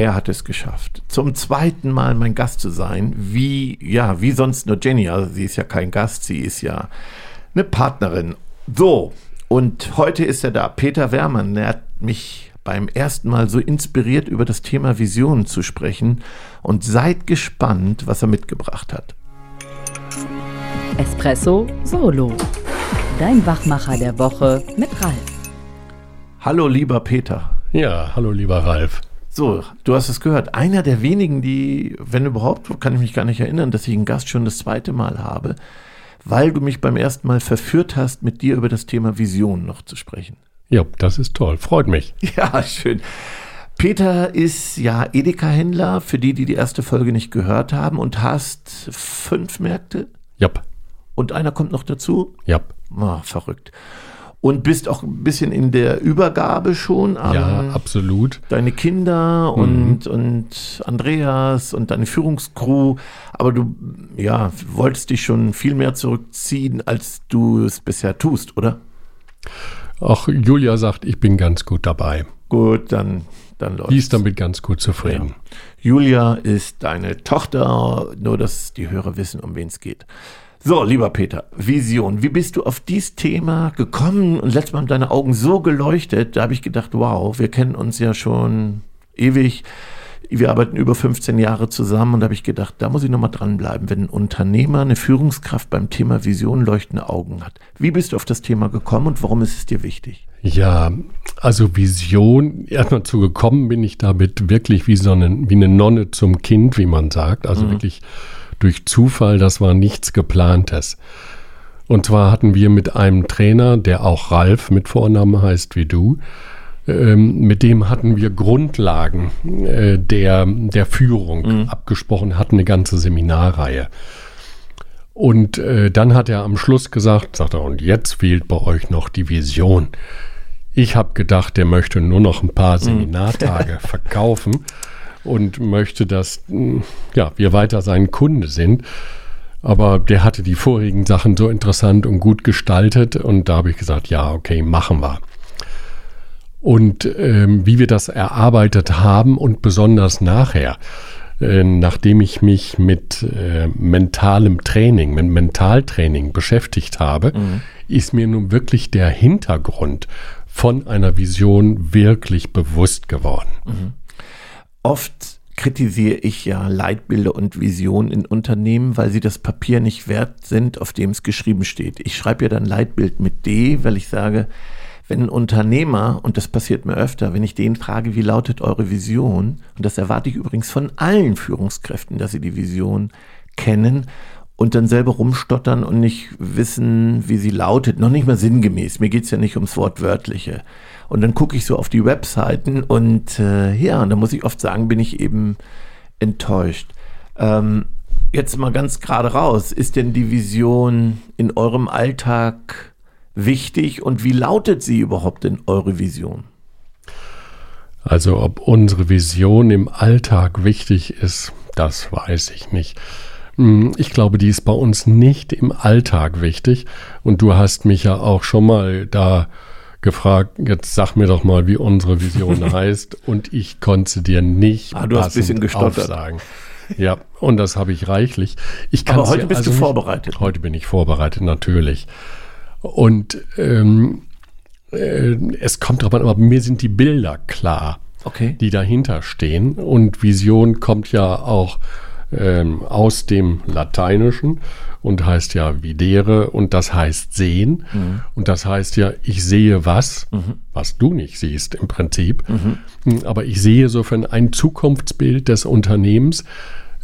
Er hat es geschafft. Zum zweiten Mal mein Gast zu sein, wie, ja, wie sonst nur Jenny. Also sie ist ja kein Gast, sie ist ja eine Partnerin. So, und heute ist er da. Peter Wermann, der hat mich beim ersten Mal so inspiriert, über das Thema Visionen zu sprechen. Und seid gespannt, was er mitgebracht hat. Espresso Solo. Dein Wachmacher der Woche mit Ralf. Hallo, lieber Peter. Ja, hallo, lieber Ralf. So, du hast es gehört. Einer der wenigen, die, wenn überhaupt, kann ich mich gar nicht erinnern, dass ich einen Gast schon das zweite Mal habe, weil du mich beim ersten Mal verführt hast, mit dir über das Thema Vision noch zu sprechen. Ja, das ist toll. Freut mich. Ja, schön. Peter ist ja Edeka-Händler, für die, die die erste Folge nicht gehört haben, und hast fünf Märkte. Ja. Und einer kommt noch dazu? Ja. Oh, verrückt und bist auch ein bisschen in der Übergabe schon ja, absolut. deine Kinder und, mhm. und Andreas und deine Führungscrew. Aber du ja, wolltest dich schon viel mehr zurückziehen, als du es bisher tust, oder? Ach, Julia sagt, ich bin ganz gut dabei. Gut, dann, dann läuft Die ist damit ganz gut zufrieden. Ja. Julia ist deine Tochter, nur dass die Hörer wissen, um wen es geht. So, lieber Peter, Vision. Wie bist du auf dieses Thema gekommen? Und letztes Mal haben deine Augen so geleuchtet, da habe ich gedacht, wow, wir kennen uns ja schon ewig. Wir arbeiten über 15 Jahre zusammen und da habe ich gedacht, da muss ich nochmal dranbleiben, wenn ein Unternehmer, eine Führungskraft beim Thema Vision leuchtende Augen hat. Wie bist du auf das Thema gekommen und warum ist es dir wichtig? Ja, also Vision, erstmal zu gekommen bin ich damit wirklich wie so eine, wie eine Nonne zum Kind, wie man sagt. Also mhm. wirklich durch Zufall, das war nichts geplantes. Und zwar hatten wir mit einem Trainer, der auch Ralf mit Vornamen heißt wie du, ähm, mit dem hatten wir Grundlagen äh, der, der Führung mhm. abgesprochen, hatten eine ganze Seminarreihe. Und äh, dann hat er am Schluss gesagt, sagt er, und jetzt fehlt bei euch noch die Vision. Ich habe gedacht, der möchte nur noch ein paar mhm. Seminartage verkaufen und möchte, dass hm, ja, wir weiter sein Kunde sind. Aber der hatte die vorigen Sachen so interessant und gut gestaltet und da habe ich gesagt, ja, okay, machen wir. Und ähm, wie wir das erarbeitet haben und besonders nachher, äh, nachdem ich mich mit äh, mentalem Training, mit Mentaltraining beschäftigt habe, mhm. ist mir nun wirklich der Hintergrund von einer Vision wirklich bewusst geworden. Mhm. Oft kritisiere ich ja Leitbilder und Visionen in Unternehmen, weil sie das Papier nicht wert sind, auf dem es geschrieben steht. Ich schreibe ja dann Leitbild mit D, weil ich sage, wenn ein Unternehmer, und das passiert mir öfter, wenn ich den frage, wie lautet eure Vision, und das erwarte ich übrigens von allen Führungskräften, dass sie die Vision kennen und dann selber rumstottern und nicht wissen, wie sie lautet, noch nicht mal sinngemäß. Mir geht es ja nicht ums Wortwörtliche. Und dann gucke ich so auf die Webseiten und äh, ja, da muss ich oft sagen, bin ich eben enttäuscht. Ähm, jetzt mal ganz gerade raus, ist denn die Vision in eurem Alltag wichtig und wie lautet sie überhaupt in eure Vision? Also ob unsere Vision im Alltag wichtig ist, das weiß ich nicht. Hm, ich glaube, die ist bei uns nicht im Alltag wichtig. Und du hast mich ja auch schon mal da gefragt, jetzt sag mir doch mal, wie unsere Vision heißt. Und ich konnte dir nicht ah, du hast ein bisschen gestottert. sagen. Ja, und das habe ich reichlich. Ich Aber heute bist also du vorbereitet. Nicht, heute bin ich vorbereitet, natürlich. Und ähm, äh, es kommt darauf an, aber mir sind die Bilder klar, okay. die dahinter stehen. Und Vision kommt ja auch ähm, aus dem Lateinischen und heißt ja videre und das heißt sehen. Mhm. Und das heißt ja, ich sehe was, mhm. was du nicht siehst im Prinzip. Mhm. Aber ich sehe so für ein Zukunftsbild des Unternehmens.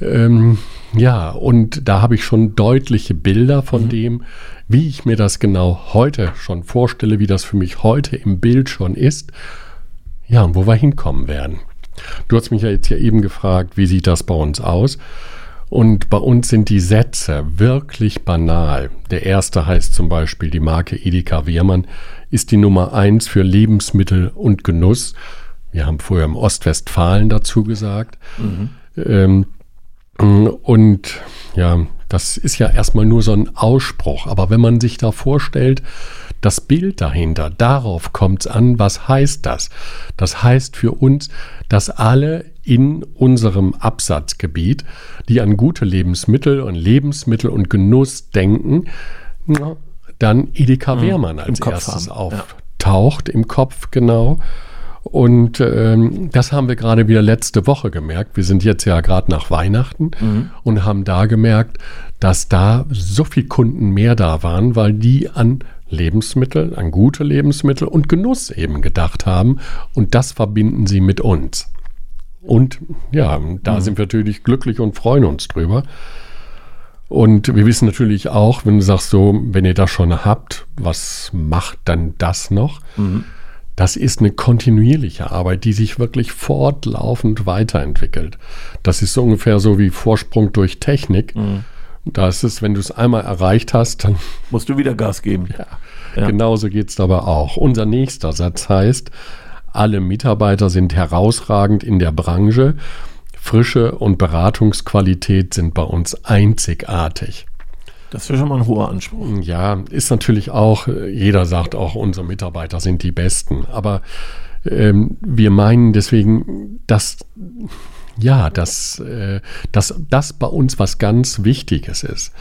Ähm, ja, und da habe ich schon deutliche Bilder von mhm. dem, wie ich mir das genau heute schon vorstelle, wie das für mich heute im Bild schon ist. Ja, und wo wir hinkommen werden. Du hast mich ja jetzt ja eben gefragt, wie sieht das bei uns aus? Und bei uns sind die Sätze wirklich banal. Der erste heißt zum Beispiel, die Marke Edeka Wehrmann ist die Nummer eins für Lebensmittel und Genuss. Wir haben vorher im Ostwestfalen dazu gesagt. Mhm. Ähm, und ja, das ist ja erstmal nur so ein Ausspruch. Aber wenn man sich da vorstellt, das Bild dahinter, darauf kommt es an, was heißt das? Das heißt für uns, dass alle in unserem Absatzgebiet, die an gute Lebensmittel und Lebensmittel und Genuss denken, dann Edeka Wehrmann als erstes auftaucht ja. im Kopf, genau. Und ähm, das haben wir gerade wieder letzte Woche gemerkt. Wir sind jetzt ja gerade nach Weihnachten mhm. und haben da gemerkt, dass da so viele Kunden mehr da waren, weil die an Lebensmittel, an gute Lebensmittel und Genuss eben gedacht haben. Und das verbinden sie mit uns. Und ja, da mhm. sind wir natürlich glücklich und freuen uns drüber. Und wir wissen natürlich auch, wenn du sagst so, wenn ihr das schon habt, was macht dann das noch? Mhm. Das ist eine kontinuierliche Arbeit, die sich wirklich fortlaufend weiterentwickelt. Das ist so ungefähr so wie Vorsprung durch Technik. Mhm. Da ist es, wenn du es einmal erreicht hast, dann musst du wieder Gas geben. Ja, ja. genauso geht es aber auch. Unser nächster Satz heißt, alle Mitarbeiter sind herausragend in der Branche. Frische und Beratungsqualität sind bei uns einzigartig. Das wäre schon mal ein hoher Anspruch. Ja, ist natürlich auch, jeder sagt auch, unsere Mitarbeiter sind die Besten. Aber ähm, wir meinen deswegen, dass, ja, dass, äh, dass das bei uns was ganz Wichtiges ist.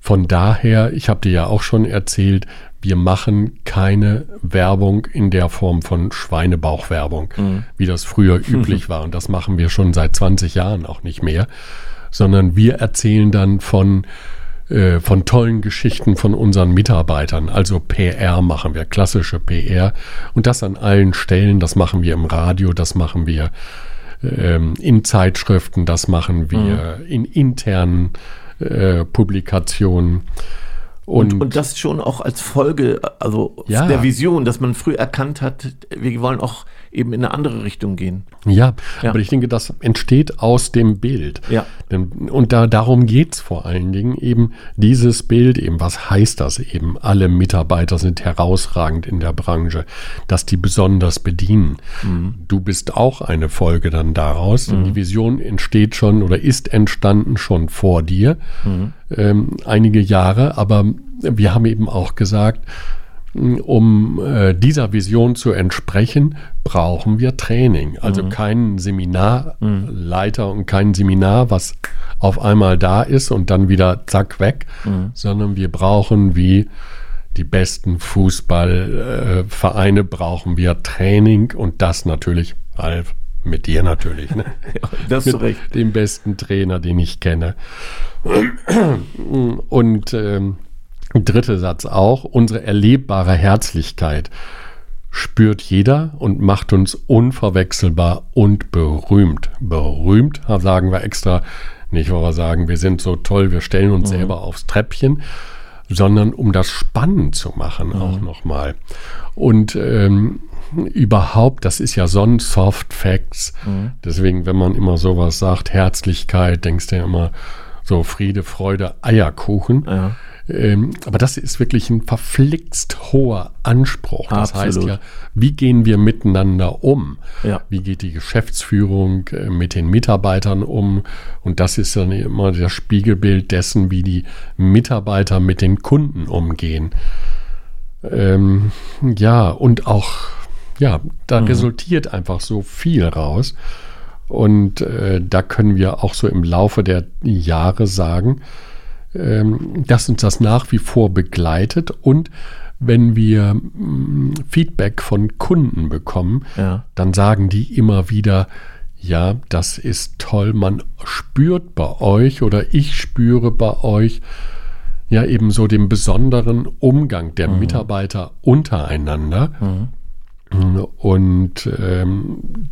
Von daher, ich habe dir ja auch schon erzählt, wir machen keine Werbung in der Form von Schweinebauchwerbung, mhm. wie das früher üblich war. Und das machen wir schon seit 20 Jahren auch nicht mehr, sondern wir erzählen dann von äh, von tollen Geschichten von unseren Mitarbeitern. Also PR machen wir, klassische PR. Und das an allen Stellen. Das machen wir im Radio, das machen wir ähm, in Zeitschriften, das machen wir mhm. in internen äh, Publikationen. Und, und, das schon auch als Folge, also ja. der Vision, dass man früh erkannt hat, wir wollen auch eben in eine andere Richtung gehen. Ja, ja. aber ich denke, das entsteht aus dem Bild. Ja. Und da, darum geht es vor allen Dingen eben, dieses Bild eben, was heißt das eben? Alle Mitarbeiter sind herausragend in der Branche, dass die besonders bedienen. Mhm. Du bist auch eine Folge dann daraus. Mhm. Die Vision entsteht schon oder ist entstanden schon vor dir, mhm. Ähm, einige Jahre, aber wir haben eben auch gesagt, um äh, dieser Vision zu entsprechen, brauchen wir Training. Also mhm. keinen Seminarleiter und kein Seminar, was auf einmal da ist und dann wieder zack weg, mhm. sondern wir brauchen wie die besten Fußballvereine äh, brauchen wir Training und das natürlich, Ralf, mit dir natürlich. Ne? das mit recht. dem besten Trainer, den ich kenne. Und ähm, Dritter Satz auch, unsere erlebbare Herzlichkeit spürt jeder und macht uns unverwechselbar und berühmt. Berühmt sagen wir extra nicht, weil wir sagen, wir sind so toll, wir stellen uns mhm. selber aufs Treppchen, sondern um das spannend zu machen mhm. auch nochmal. Und ähm, überhaupt, das ist ja so ein Soft Facts. Mhm. Deswegen, wenn man immer sowas sagt, Herzlichkeit, denkst du ja immer so Friede, Freude, Eierkuchen. Ja. Ähm, aber das ist wirklich ein verflixt hoher Anspruch. Das Absolut. heißt ja, wie gehen wir miteinander um? Ja. Wie geht die Geschäftsführung äh, mit den Mitarbeitern um? Und das ist dann immer das Spiegelbild dessen, wie die Mitarbeiter mit den Kunden umgehen. Ähm, ja, und auch, ja, da mhm. resultiert einfach so viel raus. Und äh, da können wir auch so im Laufe der Jahre sagen, dass uns das nach wie vor begleitet und wenn wir mm, Feedback von Kunden bekommen, ja. dann sagen die immer wieder, ja, das ist toll, man spürt bei euch oder ich spüre bei euch ja eben so den besonderen Umgang der mhm. Mitarbeiter untereinander. Mhm. Und ähm,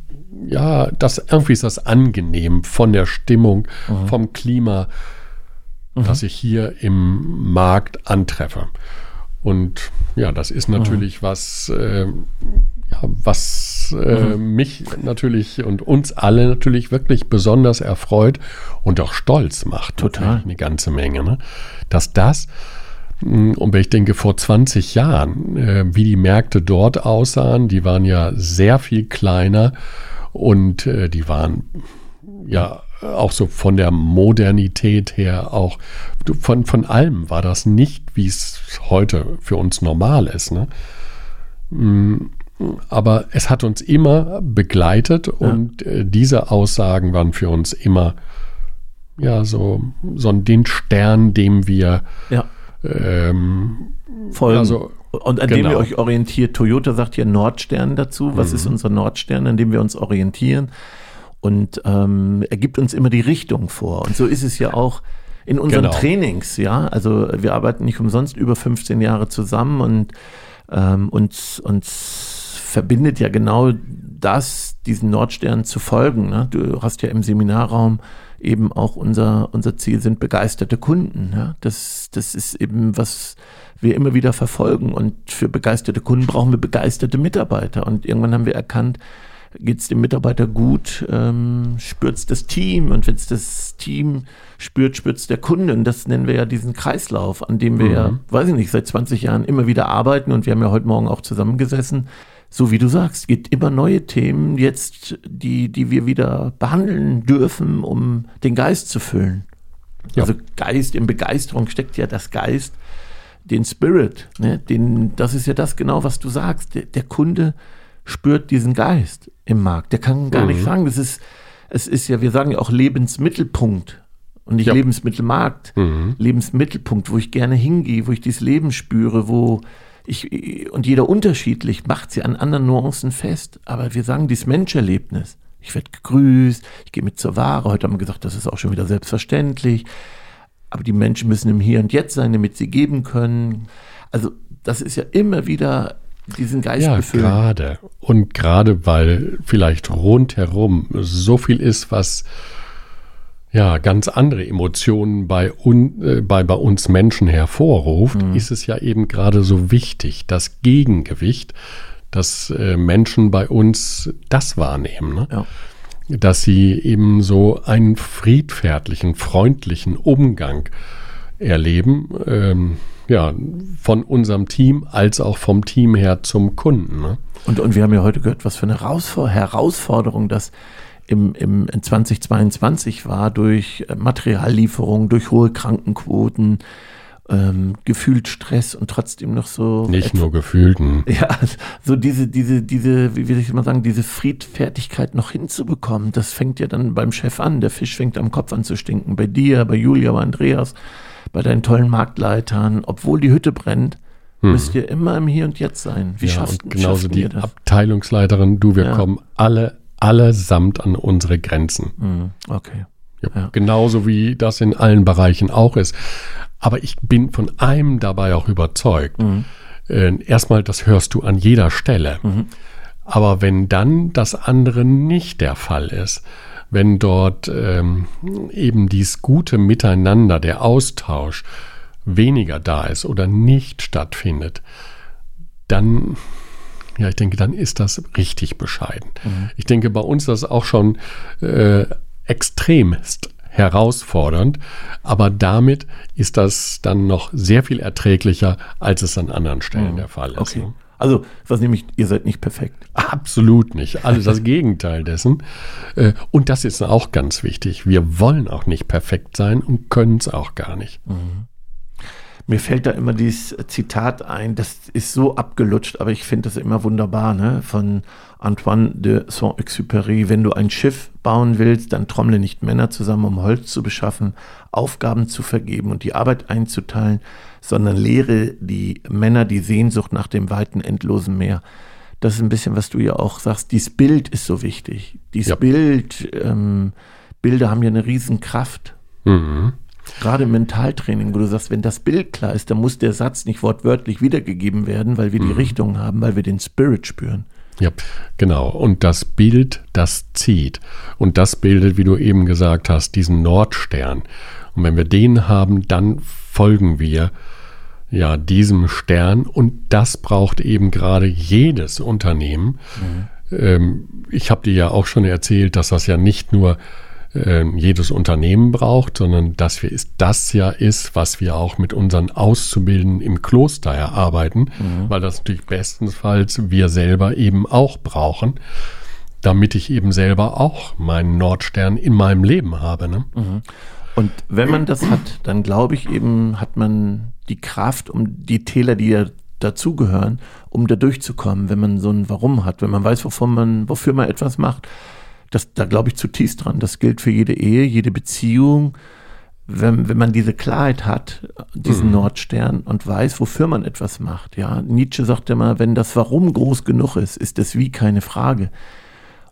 ja, das irgendwie ist das angenehm von der Stimmung, mhm. vom Klima mhm. das ich hier im Markt antreffe. Und ja, das ist natürlich mhm. was, äh, ja, was äh, mhm. mich natürlich und uns alle natürlich wirklich besonders erfreut und auch stolz macht. Total. Eine ganze Menge. Ne? Dass das, hm, und wenn ich denke, vor 20 Jahren, äh, wie die Märkte dort aussahen, die waren ja sehr viel kleiner und äh, die waren ja auch so von der Modernität her, auch von, von allem war das nicht, wie es heute für uns normal ist. Ne? Mm, aber es hat uns immer begleitet und äh, diese Aussagen waren für uns immer ja so, so den Stern, dem wir Ja. ähm, Folgen. Also, und an dem genau. ihr euch orientiert. Toyota sagt hier Nordstern dazu. Was Mhm. ist unser Nordstern, an dem wir uns orientieren? Und ähm, er gibt uns immer die Richtung vor. Und so ist es ja auch in unseren Genau. Trainings, ja. Also wir arbeiten nicht umsonst über 15 Jahre zusammen und ähm, uns, uns verbindet ja genau das, diesen Nordstern zu folgen. Ne? Du hast ja im Seminarraum eben auch unser, unser Ziel sind begeisterte Kunden. Ja? Das, das ist eben, was wir immer wieder verfolgen. Und für begeisterte Kunden brauchen wir begeisterte Mitarbeiter. Und irgendwann haben wir erkannt, geht es dem Mitarbeiter gut, ähm, spürt es das Team. Und wenn es das Team spürt, spürt es der Kunde. Und das nennen wir ja diesen Kreislauf, an dem wir ja, weiß ich nicht, seit 20 Jahren immer wieder arbeiten. Und wir haben ja heute Morgen auch zusammengesessen. So wie du sagst, gibt immer neue Themen jetzt, die, die wir wieder behandeln dürfen, um den Geist zu füllen. Ja. Also Geist, in Begeisterung steckt ja das Geist, den Spirit. Ne? Den, das ist ja das genau, was du sagst. Der, der Kunde spürt diesen Geist im Markt. Der kann gar nicht sagen, das ist, es ist ja, wir sagen ja auch Lebensmittelpunkt und nicht Ja. Lebensmittelmarkt. Lebensmittelpunkt, wo ich gerne hingehe, wo ich dieses Leben spüre, wo ich, und jeder unterschiedlich macht sie an anderen Nuancen fest. Aber wir sagen dieses Menscherlebnis. Ich werde gegrüßt, ich gehe mit zur Ware. Heute haben wir gesagt, das ist auch schon wieder selbstverständlich. Aber die Menschen müssen im Hier und Jetzt sein, damit sie geben können. Also das ist ja immer wieder diesen Geist Ja, befüllen. gerade. Und gerade weil vielleicht rundherum so viel ist, was ja ganz andere Emotionen bei, un, äh, bei, bei uns Menschen hervorruft, ist es ja eben gerade so wichtig, das Gegengewicht, dass äh, Menschen bei uns das wahrnehmen. Ne? Ja. dass sie eben so einen friedfertlichen, freundlichen Umgang erleben, ähm, ja, von unserem Team als auch vom Team her zum Kunden. Ne? Und, und wir haben ja heute gehört, was für eine Herausfor Herausforderung das im, im in 2022 war durch Materiallieferungen, durch hohe Krankenquoten, ähm, gefühlt Stress und trotzdem noch so Nicht nur gefühlten. Ja, so diese, diese, diese, wie will ich mal sagen, diese Friedfertigkeit noch hinzubekommen, das fängt ja dann beim Chef an. Der Fisch fängt am Kopf an zu stinken. Bei dir, bei Julia, bei Andreas, bei deinen tollen Marktleitern. Obwohl die Hütte brennt, müsst ihr immer im Hier und Jetzt sein. Wie Ja, schaffst und genauso schaffen die ihr das? Abteilungsleiterin, du, wir Ja. kommen alle, allesamt an unsere Grenzen. Hm, okay. Ja, Ja. Genauso wie das in allen Bereichen auch ist. Aber ich bin von einem dabei auch überzeugt. Mhm. Äh, erstmal, das hörst du an jeder Stelle. Aber wenn dann das andere nicht der Fall ist, wenn dort ähm, eben dieses gute Miteinander, der Austausch weniger da ist oder nicht stattfindet, dann, ja, ich denke, dann ist das richtig bescheiden. Ich denke, bei uns ist das auch schon äh, extremst herausfordernd, aber damit ist das dann noch sehr viel erträglicher, als es an anderen Stellen der Fall ist. Okay. ne? Also, was nämlich, ihr seid nicht perfekt. Absolut nicht. Alles das Gegenteil dessen. Äh, Und das ist auch ganz wichtig. Wir wollen auch nicht perfekt sein und können es auch gar nicht. Mir fällt da immer dieses Zitat ein, das ist so abgelutscht, aber ich finde das immer wunderbar, ne? Von Antoine de Saint-Exupéry. Wenn du ein Schiff bauen willst, dann trommle nicht Männer zusammen, um Holz zu beschaffen, Aufgaben zu vergeben und die Arbeit einzuteilen, sondern lehre die Männer die Sehnsucht nach dem weiten, endlosen Meer. Das ist ein bisschen, was du ja auch sagst. Dieses Bild ist so wichtig. Dieses Ja. Bild, ähm, Bilder haben ja eine Riesenkraft. Mhm. Gerade im Mentaltraining, wo du sagst, wenn das Bild klar ist, dann muss der Satz nicht wortwörtlich wiedergegeben werden, weil wir die Richtung haben, weil wir den Spirit spüren. Ja, genau. Und das Bild, das zieht. Und das bildet, wie du eben gesagt hast, diesen Nordstern. Und wenn wir den haben, dann folgen wir ja diesem Stern. Und das braucht eben gerade jedes Unternehmen. Ähm, ich habe dir ja auch schon erzählt, dass das ja nicht nur ähm, jedes Unternehmen braucht, sondern dass wir ist, das ja ist, was wir auch mit unseren Auszubildenden im Kloster erarbeiten, weil das natürlich bestenfalls wir selber eben auch brauchen, damit ich eben selber auch meinen Nordstern in meinem Leben habe. Ne? Und wenn man das hat, dann glaube ich eben, hat man die Kraft, um die Täler, die ja dazugehören, um da durchzukommen, wenn man so ein Warum hat, wenn man weiß, wovon man, wofür man etwas macht. Das, da glaube ich zutiefst dran. Das gilt für jede Ehe, jede Beziehung. Wenn, wenn man diese Klarheit hat, diesen mhm. Nordstern und weiß, wofür man etwas macht. Ja, Nietzsche sagt immer, wenn das Warum groß genug ist, ist das Wie keine Frage.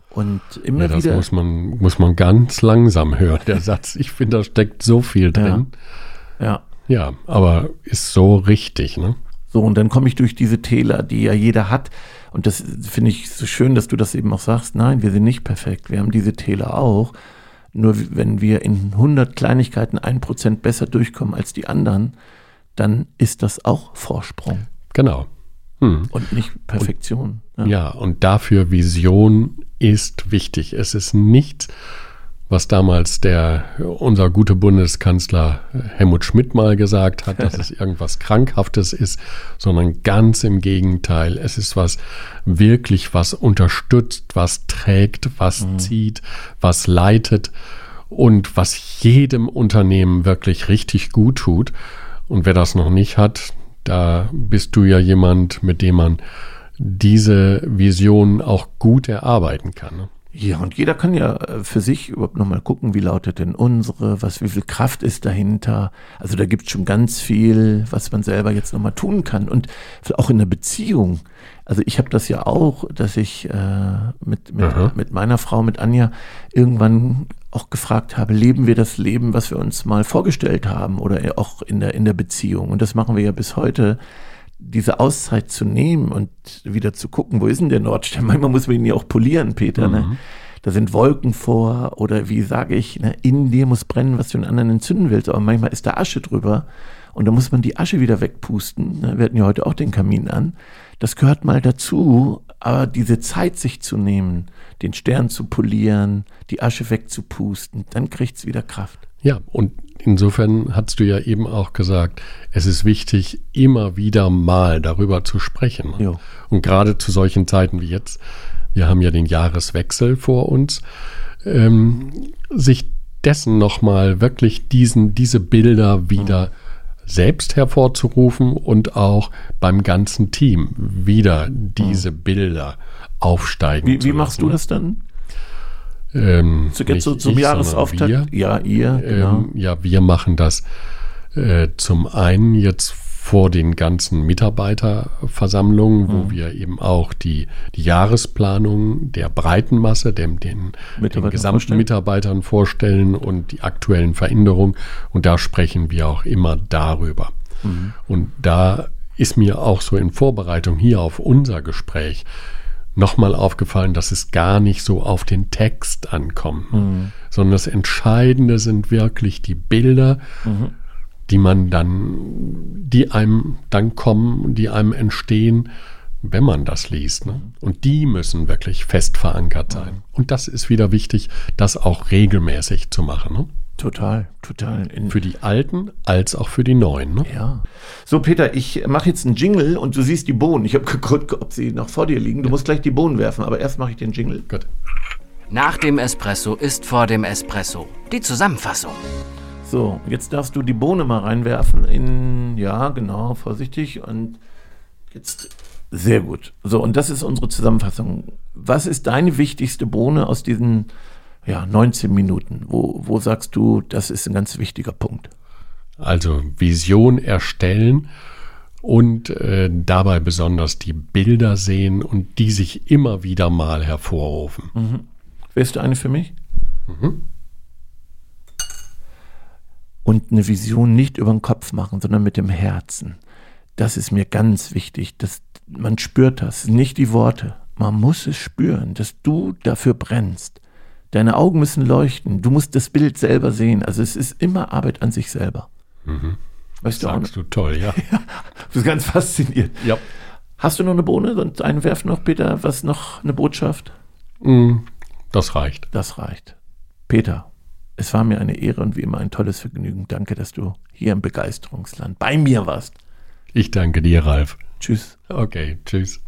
Und immer ja, das wieder. muss man, muss man ganz langsam hören, der Satz. Ich finde, da steckt so viel drin. Ja. ja. Ja, aber ist so richtig, ne? So, und dann komme ich durch diese Täler, die ja jeder hat. Und das finde ich so schön, dass du das eben auch sagst. Nein, wir sind nicht perfekt. Wir haben diese Täler auch. Nur wenn wir in 100 Kleinigkeiten ein Prozent besser durchkommen als die anderen, dann ist das auch Vorsprung. Genau. Hm. Und nicht Perfektion. Und, ja. ja, und dafür Vision ist wichtig. Es ist nicht was damals der unser guter Bundeskanzler Helmut Schmidt mal gesagt hat, dass es irgendwas Krankhaftes ist, sondern ganz im Gegenteil. Es ist was wirklich was unterstützt, was trägt, was mhm. zieht, was leitet und was jedem Unternehmen wirklich richtig gut tut. Und wer das noch nicht hat, da bist du ja jemand, mit dem man diese Vision auch gut erarbeiten kann. Ne? Ja, und jeder kann ja äh, für sich überhaupt nochmal gucken, wie lautet denn unsere, was, wie viel Kraft ist dahinter. Also da gibt es schon ganz viel, was man selber jetzt nochmal tun kann. Und auch in der Beziehung. Also ich habe das ja auch, dass ich äh, mit, mit, mit meiner Frau, mit Anja, irgendwann auch gefragt habe, leben wir das Leben, was wir uns mal vorgestellt haben oder auch in der, in der Beziehung. Und das machen wir ja bis heute diese Auszeit zu nehmen und wieder zu gucken, wo ist denn der Nordstern? Manchmal muss man ihn ja auch polieren, Peter. Ne? Mhm. Ne? Da sind Wolken vor oder wie sage ich, ne? in dir muss brennen, was du den anderen entzünden willst. Aber manchmal ist da Asche drüber und da muss man die Asche wieder wegpusten. Ne? Wir hatten ja heute auch den Kamin an. Das gehört mal dazu, aber diese Zeit sich zu nehmen, den Stern zu polieren, die Asche wegzupusten, dann kriegt es wieder Kraft. Ja, und insofern hast du ja eben auch gesagt, es ist wichtig, immer wieder mal darüber zu sprechen. Jo. Und gerade zu solchen Zeiten wie jetzt, wir haben ja den Jahreswechsel vor uns, ähm, sich dessen nochmal wirklich diesen, diese Bilder wieder mhm. selbst hervorzurufen und auch beim ganzen Team wieder diese mhm. Bilder aufsteigen. Wie, wie machst du das dann? Ähm, so jetzt so zum ich, Jahresauftakt? Ja, ihr, genau. Ähm, ja, wir machen das äh, zum einen jetzt vor den ganzen Mitarbeiterversammlungen, wo mhm. wir eben auch die, die Jahresplanung der breiten Masse, dem, den, den gesamten vorstellen. Mitarbeitern vorstellen und die aktuellen Veränderungen. Und da sprechen wir auch immer darüber. Mhm. Und da ist mir auch so in Vorbereitung hier auf unser Gespräch nochmal aufgefallen, dass es gar nicht so auf den Text ankommt, mhm. sondern das Entscheidende sind wirklich die Bilder, mhm. die man dann, die einem dann kommen, die einem entstehen, wenn man das liest. Ne? Und die müssen wirklich fest verankert sein. Mhm. Und das ist wieder wichtig, das auch regelmäßig zu machen. Ne? Total, total. In für die Alten als auch für die Neuen. Ne? Ja. So, Peter, ich mache jetzt einen Jingle und du siehst die Bohnen. Ich habe geguckt, ob sie noch vor dir liegen. Du ja. musst gleich die Bohnen werfen, aber erst mache ich den Jingle. Gut. Nach dem Espresso ist vor dem Espresso. Die Zusammenfassung. So, jetzt darfst du die Bohne mal reinwerfen in, ja, genau, vorsichtig und jetzt sehr gut. So, und das ist unsere Zusammenfassung. Was ist deine wichtigste Bohne aus diesen ja, 19 Minuten. Wo, wo sagst du, das ist ein ganz wichtiger Punkt? Also Vision erstellen und äh, dabei besonders die Bilder sehen und die sich immer wieder mal hervorrufen. Mhm. Wärst du eine für mich? Mhm. Und eine Vision nicht über den Kopf machen, sondern mit dem Herzen. Das ist mir ganz wichtig. dass man spürt das, nicht die Worte. Man muss es spüren, dass du dafür brennst. Deine Augen müssen leuchten. Du musst das Bild selber sehen. Also es ist immer Arbeit an sich selber. Mhm. Weißt das du sagst du toll, ja. ja. Du bist ganz fasziniert. Ja. Hast du noch eine Bohne und einen Werf noch, Peter? Was noch eine Botschaft? Mm, das reicht. Das reicht. Peter, es war mir eine Ehre und wie immer ein tolles Vergnügen. Danke, dass du hier im Begeisterungsland bei mir warst. Ich danke dir, Ralf. Tschüss. Okay, tschüss.